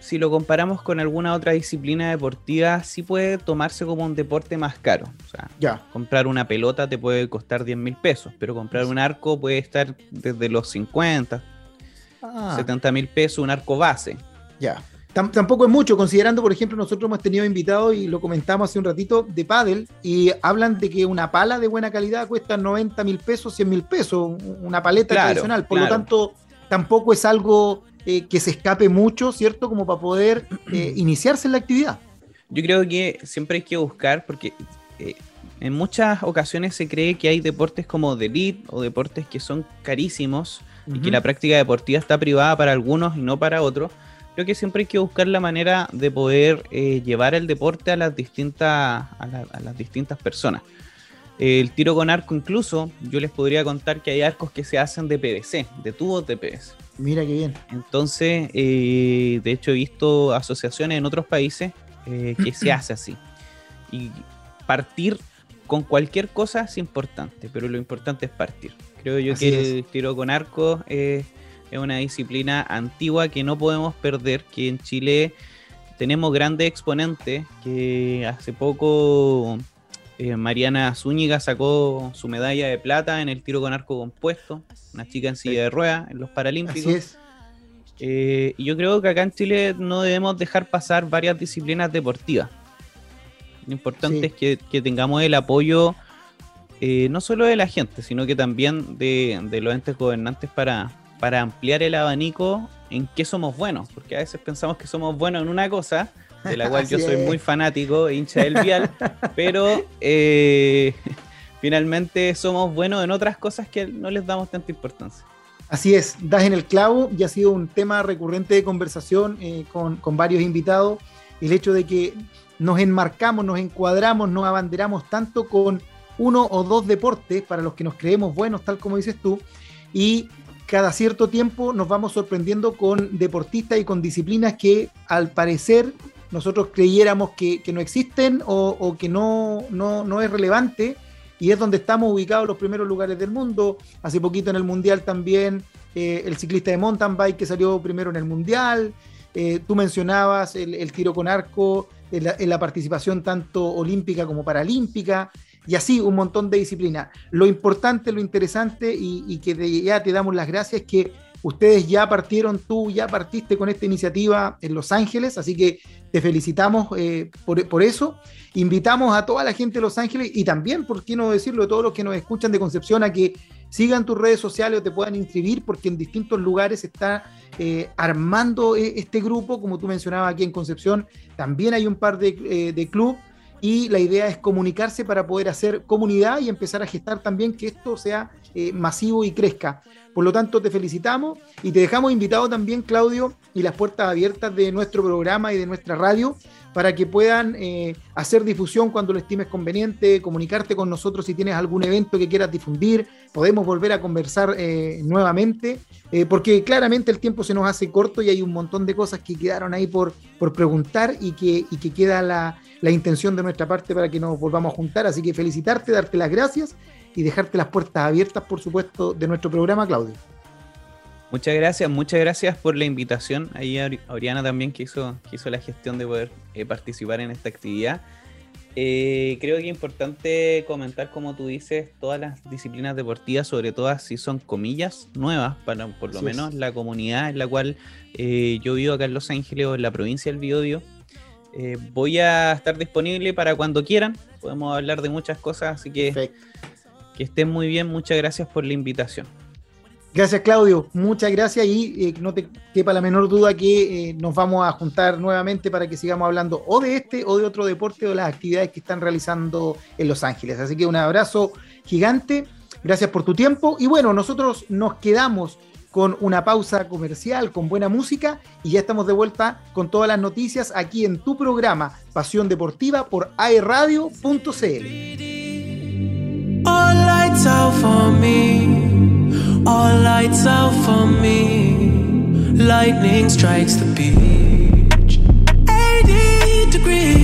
S6: si lo comparamos con alguna otra disciplina deportiva, sí puede tomarse como un deporte más caro. O sea, ya. comprar una pelota te puede costar 10 mil pesos, pero comprar un arco puede estar desde los 50, 70 ah. mil pesos un arco base.
S2: Ya. tampoco es mucho, considerando, por ejemplo, nosotros hemos tenido invitados y lo comentamos hace un ratito de pádel y hablan de que una pala de buena calidad cuesta 90 mil pesos, 100 mil pesos, una paleta tradicional. Por lo tanto, tampoco es algo eh, que se escape mucho, ¿cierto? Como para poder <clears throat> eh, iniciarse en la actividad.
S6: Yo creo que siempre hay que buscar, porque eh, en muchas ocasiones se cree que hay deportes como de elite o deportes que son carísimos y que la práctica deportiva está privada para algunos y no para otros, creo que siempre hay que buscar la manera de poder eh, llevar el deporte a las distintas, a, las distintas personas. El tiro con arco incluso, yo les podría contar que hay arcos que se hacen de PVC, de tubos de PVC.
S2: Mira qué bien.
S6: Entonces, eh, de hecho he visto asociaciones en otros países eh, que se <clears throat> hace así. Y partir con cualquier cosa es importante, pero lo importante es partir. Creo yo que el tiro con arco es, una disciplina antigua que no podemos perder, que en Chile tenemos grandes exponentes que hace poco eh, Mariana Zúñiga sacó su medalla de plata en el tiro con arco compuesto, una chica en silla de ruedas en los Paralímpicos.
S2: Así es.
S6: Eh, y yo creo que acá en Chile no debemos dejar pasar varias disciplinas deportivas. Lo importante
S2: Sí.
S6: es que, que tengamos el apoyo eh, no solo de la gente, sino que también de, de los entes gobernantes para, para ampliar el abanico en qué somos buenos. Porque a veces pensamos que somos buenos en una cosa, de la cual <laughs> yo soy
S2: es.
S6: muy fanático, hincha del vial, <laughs> pero eh, <laughs> finalmente somos buenos en otras cosas que no les damos tanta importancia.
S2: Así es, das en el clavo y ha sido un tema recurrente de conversación eh, con, con varios invitados. El hecho de que nos enmarcamos, nos encuadramos, nos abanderamos tanto con uno o dos deportes para los que nos creemos buenos, tal como dices tú, y cada cierto tiempo nos vamos sorprendiendo con deportistas y con disciplinas que al parecer nosotros creyéramos que, no existen o, que no, no, no es relevante y es donde estamos ubicados los primeros lugares del mundo. Hace poquito en el Mundial también eh, el ciclista de mountain bike que salió primero en el Mundial. Eh, tú mencionabas el, tiro con arco, en la participación tanto olímpica como paralímpica y así un montón de disciplinas. Lo importante, lo interesante y, que de- ya te damos las gracias es que ustedes ya partieron, tú ya partiste con esta iniciativa en Los Ángeles, así que te felicitamos eh, por, eso. Invitamos a toda la gente de Los Ángeles y también, por qué no decirlo, a todos los que nos escuchan de Concepción a que sigan tus redes sociales o te puedan inscribir porque en distintos lugares se está eh, armando eh, este grupo, como tú mencionabas aquí en Concepción, también hay un par de, de club y la idea es comunicarse para poder hacer comunidad y empezar a gestar también que esto sea eh, masivo y crezca. Por lo tanto, te felicitamos y te dejamos invitado también, Claudio, y las puertas abiertas de nuestro programa y de nuestra radio para que puedan eh, hacer difusión cuando lo estimes conveniente, comunicarte con nosotros si tienes algún evento que quieras difundir, podemos volver a conversar eh, nuevamente, porque claramente el tiempo se nos hace corto y hay un montón de cosas que quedaron ahí por, por preguntar y que, y que queda la, la intención de nuestra parte para que nos volvamos a juntar. Así que felicitarte, darte las gracias y dejarte las puertas abiertas, por supuesto, de nuestro programa, Claudio.
S6: Muchas gracias, muchas gracias por la invitación. Ahí a Oriana también que hizo, que hizo la gestión de poder eh, participar en esta actividad. Eh, creo que es importante comentar, como tú dices, todas las disciplinas deportivas, sobre todo si son comillas nuevas, para por lo menos la comunidad en la cual eh, yo vivo acá en Los Ángeles o en la provincia del Biobío. Eh, voy a estar disponible para cuando quieran. Podemos hablar de muchas cosas, así que
S2: Perfecto.
S6: que estén muy bien. Muchas gracias por la invitación.
S2: Gracias, Claudio. Muchas gracias y eh, no te quepa la menor duda que eh, nos vamos a juntar nuevamente para que sigamos hablando o de este o de otro deporte o las actividades que están realizando en Los Ángeles. Así que un abrazo gigante. Gracias por tu tiempo. Y bueno, nosotros nos quedamos con una pausa comercial, con buena música y ya estamos de vuelta con todas las noticias aquí en tu programa Pasión Deportiva por
S7: for me. Lightning strikes the beach. 80 degrees.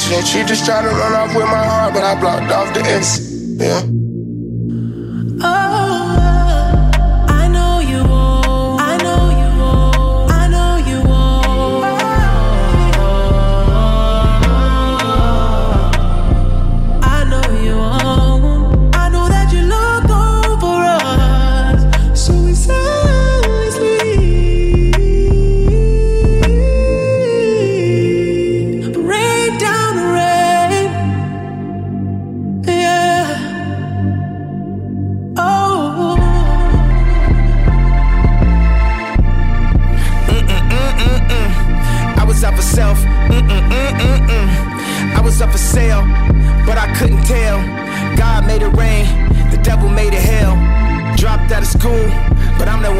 S3: She just tried to run off with my heart, but I blocked off the S. Yeah.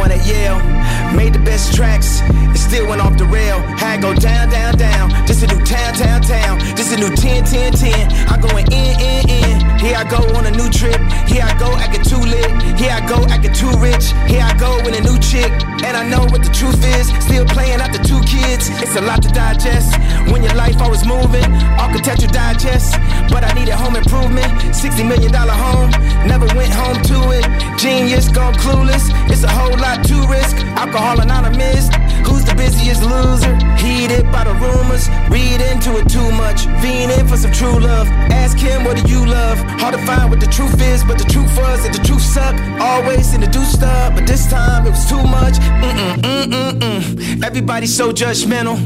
S3: One at Yale. Made the best tracks, it still went off the rail. Had go down, down, down. This a new town, town, town. This a new 10, 10, 10. I'm going in, in, in. Here I go on a new trip. Here I go acting too lit. Here I go acting too rich. Here I go with a new chick. And I know what the truth is. Still playing out the two kids. It's a lot to digest. When your life always moving, architecture digest. But I needed home improvement. $60 million home. Never went home to it. Genius gone clueless. It's a whole lot to risk. Alcohol anonymous. Who's the busiest loser? Heated by the rumors. Read into it too much. Fiending for some true love. Ask him, what do you love? Hard to find what the truth is, but the truth was that the truth sucked. Always in the do stuff, but this time it was too much. Mm-mm, mm-mm, mm. Everybody's so judgmental.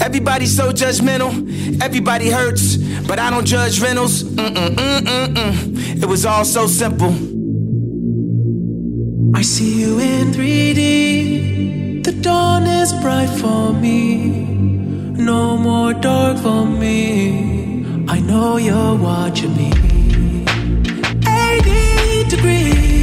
S3: Everybody's so judgmental. Everybody hurts, but I don't judge rentals. Mm-mm, mm-mm, mm. It was all so simple.
S7: I see you in 3D. The dawn is bright for me. No more dark for me. I know you're watching me. 80 degrees.